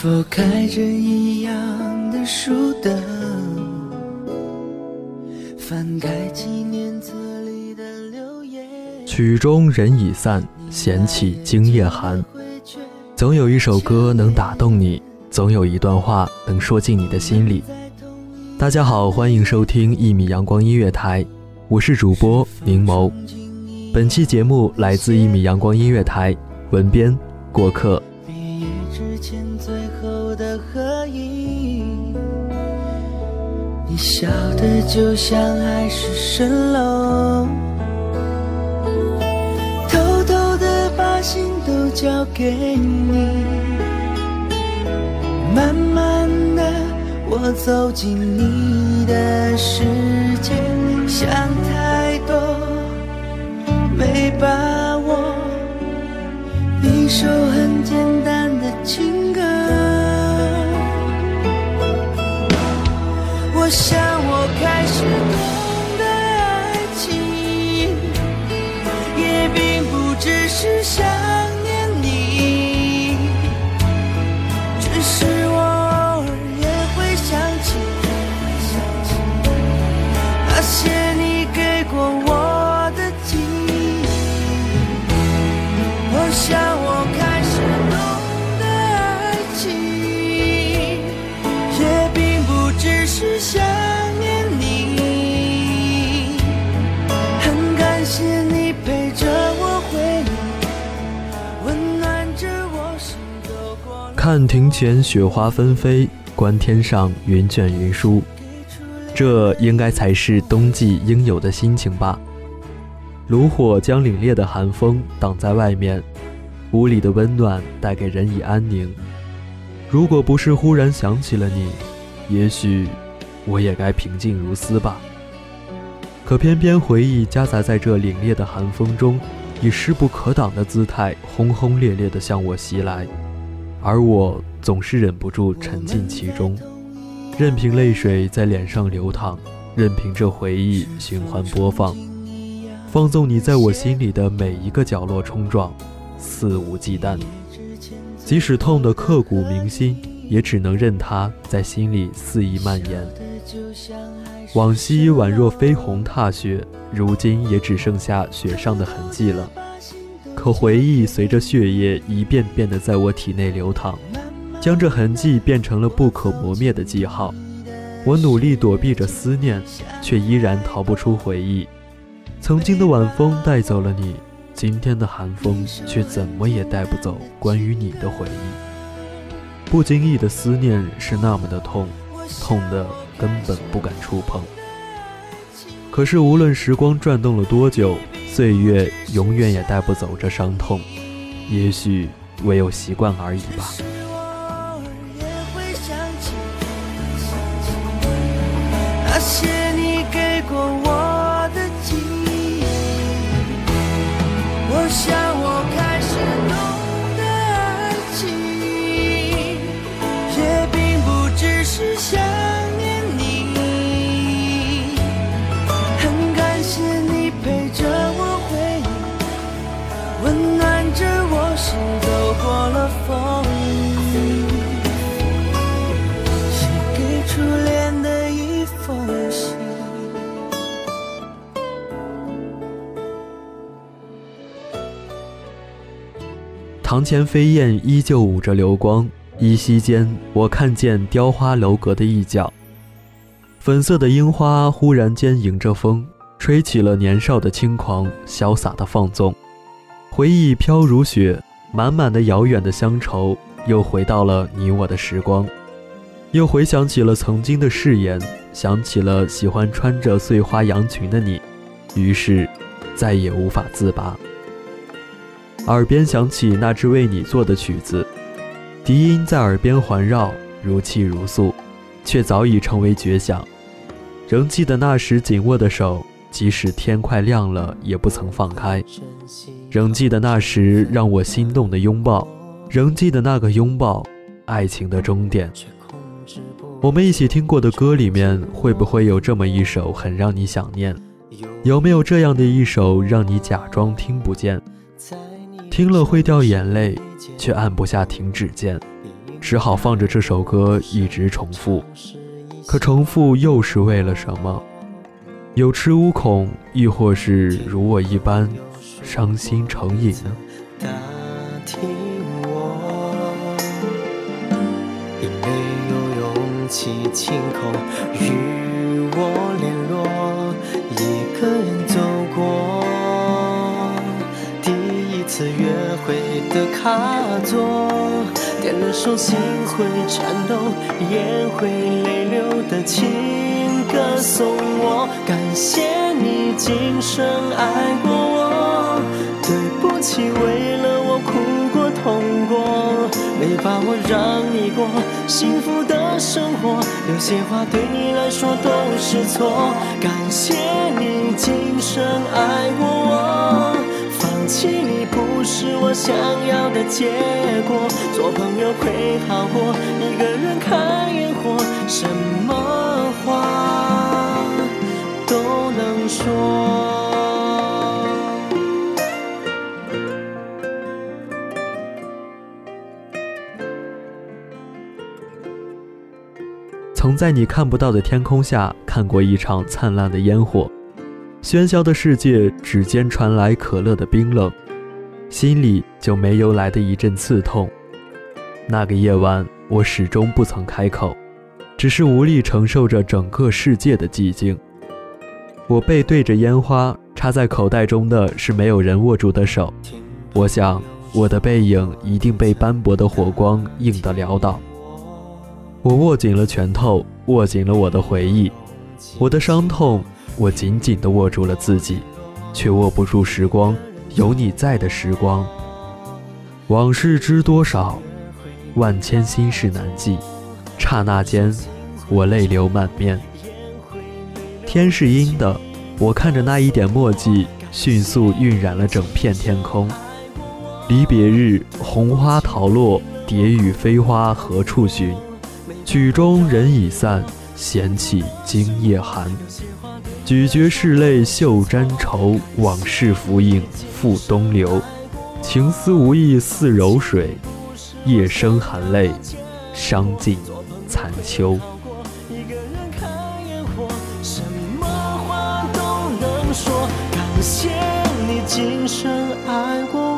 否开着一样的书灯？翻开纪念册里的留言。曲终人已散，弦起今夜寒。总有一首歌能打动你，总有一段话能说进你的心里。大家好，欢迎收听一米阳光音乐台，我是主播柠檬。本期节目来自一米阳光音乐台，文编过客。笑得就像海市蜃楼，偷偷的把心都交给你，慢慢的我走进你的世界，想太多。没把握，一首很我想我开始懂得爱情，也并不只是看庭前雪花纷飞，观天上云卷云舒，这应该才是冬季应有的心情吧。炉火将凛冽的寒风挡在外面，屋里的温暖带给人以安宁。如果不是忽然想起了你，也许我也该平静如斯吧。可偏偏回忆夹杂在这凛冽的寒风中，以势不可挡的姿态轰轰烈烈地向我袭来，而我总是忍不住沉浸其中，任凭泪水在脸上流淌，任凭这回忆循环播放。放纵你在我心里的每一个角落冲撞，肆无忌惮。即使痛得刻骨铭心，也只能任它在心里肆意蔓延。往昔宛若飞鸿踏雪，如今也只剩下雪上的痕迹了。可回忆随着血液一遍遍地在我体内流淌，将这痕迹变成了不可磨灭的记号。我努力躲避着思念，却依然逃不出回忆。曾经的晚风带走了你，今天的寒风却怎么也带不走关于你的回忆。不经意的思念是那么的痛，痛的根本不敢触碰。可是无论时光转动了多久，岁月永远也带不走这伤痛。也许唯有习惯而已吧。堂前飞燕依旧舞着流光，依稀间我看见雕花楼阁的一角。粉色的樱花忽然间迎着风，吹起了年少的轻狂，潇洒的放纵。回忆飘如雪，满满的遥远的乡愁，又回到了你我的时光，又回想起了曾经的誓言，想起了喜欢穿着碎花洋裙的你，于是再也无法自拔。耳边响起那支为你做的曲子，笛音在耳边环绕，如泣如诉，却早已成为绝响。仍记得那时紧握的手，即使天快亮了也不曾放开。仍记得那时让我心动的拥抱，仍记得那个拥抱，爱情的终点。我们一起听过的歌里面，会不会有这么一首很让你想念？有没有这样的一首让你假装听不见？听了会掉眼泪，却按不下停止键，只好放着这首歌一直重复。可重复又是为了什么？有恃无恐，亦或是如我一般伤心成瘾呢？打听我，因没有勇气亲口与我联络，的卡座，点了首心会颤抖、眼会泪流的情歌送我。感谢你今生爱过我，对不起为了我哭过痛过，没把握让你过幸福的生活，有些话对你来说都是错。感谢我想要的结果，做朋友会好过，一个人看烟火，什么话都能说。曾在你看不到的天空下看过一场灿烂的烟火。喧嚣的世界，指尖传来可乐的冰冷，心里就没由来的一阵刺痛。那个夜晚，我始终不曾开口，只是无力承受着整个世界的寂静。我背对着烟花，插在口袋中的是没有人握住的手。我想，我的背影一定被斑驳的火光映得潦倒。我握紧了拳头，握紧了我的回忆，我的伤痛。我紧紧地握住了自己，却握不住时光，有你在的时光。往事知多少，万千心事难记。刹那间，我泪流满面。天是阴的，我看着那一点墨迹，迅速晕染了整片天空。离别日，红花桃落，蝶语飞花何处寻？曲终人已散，闲起今夜寒。咀嚼拭泪袖沾愁，往事浮影复东流。情丝无意似柔水，夜生含泪，伤尽残秋。一个人看烟火，什么话都能说。感谢你今生爱过我，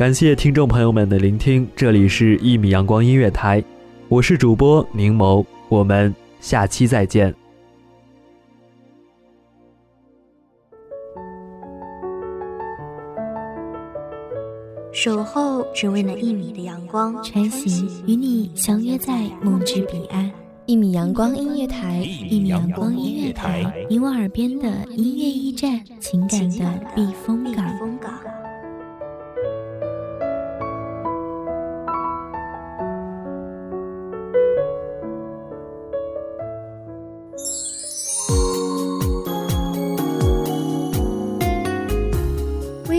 感谢听众朋友们的聆听，这里是《一米阳光音乐台》，我是主播柠檬，我们下期再见。守候只为那一米的阳光，穿行与你相约在梦之彼岸。一米阳光音乐台，一米阳光音乐台，你我耳边的音乐驿站，情感的避风港。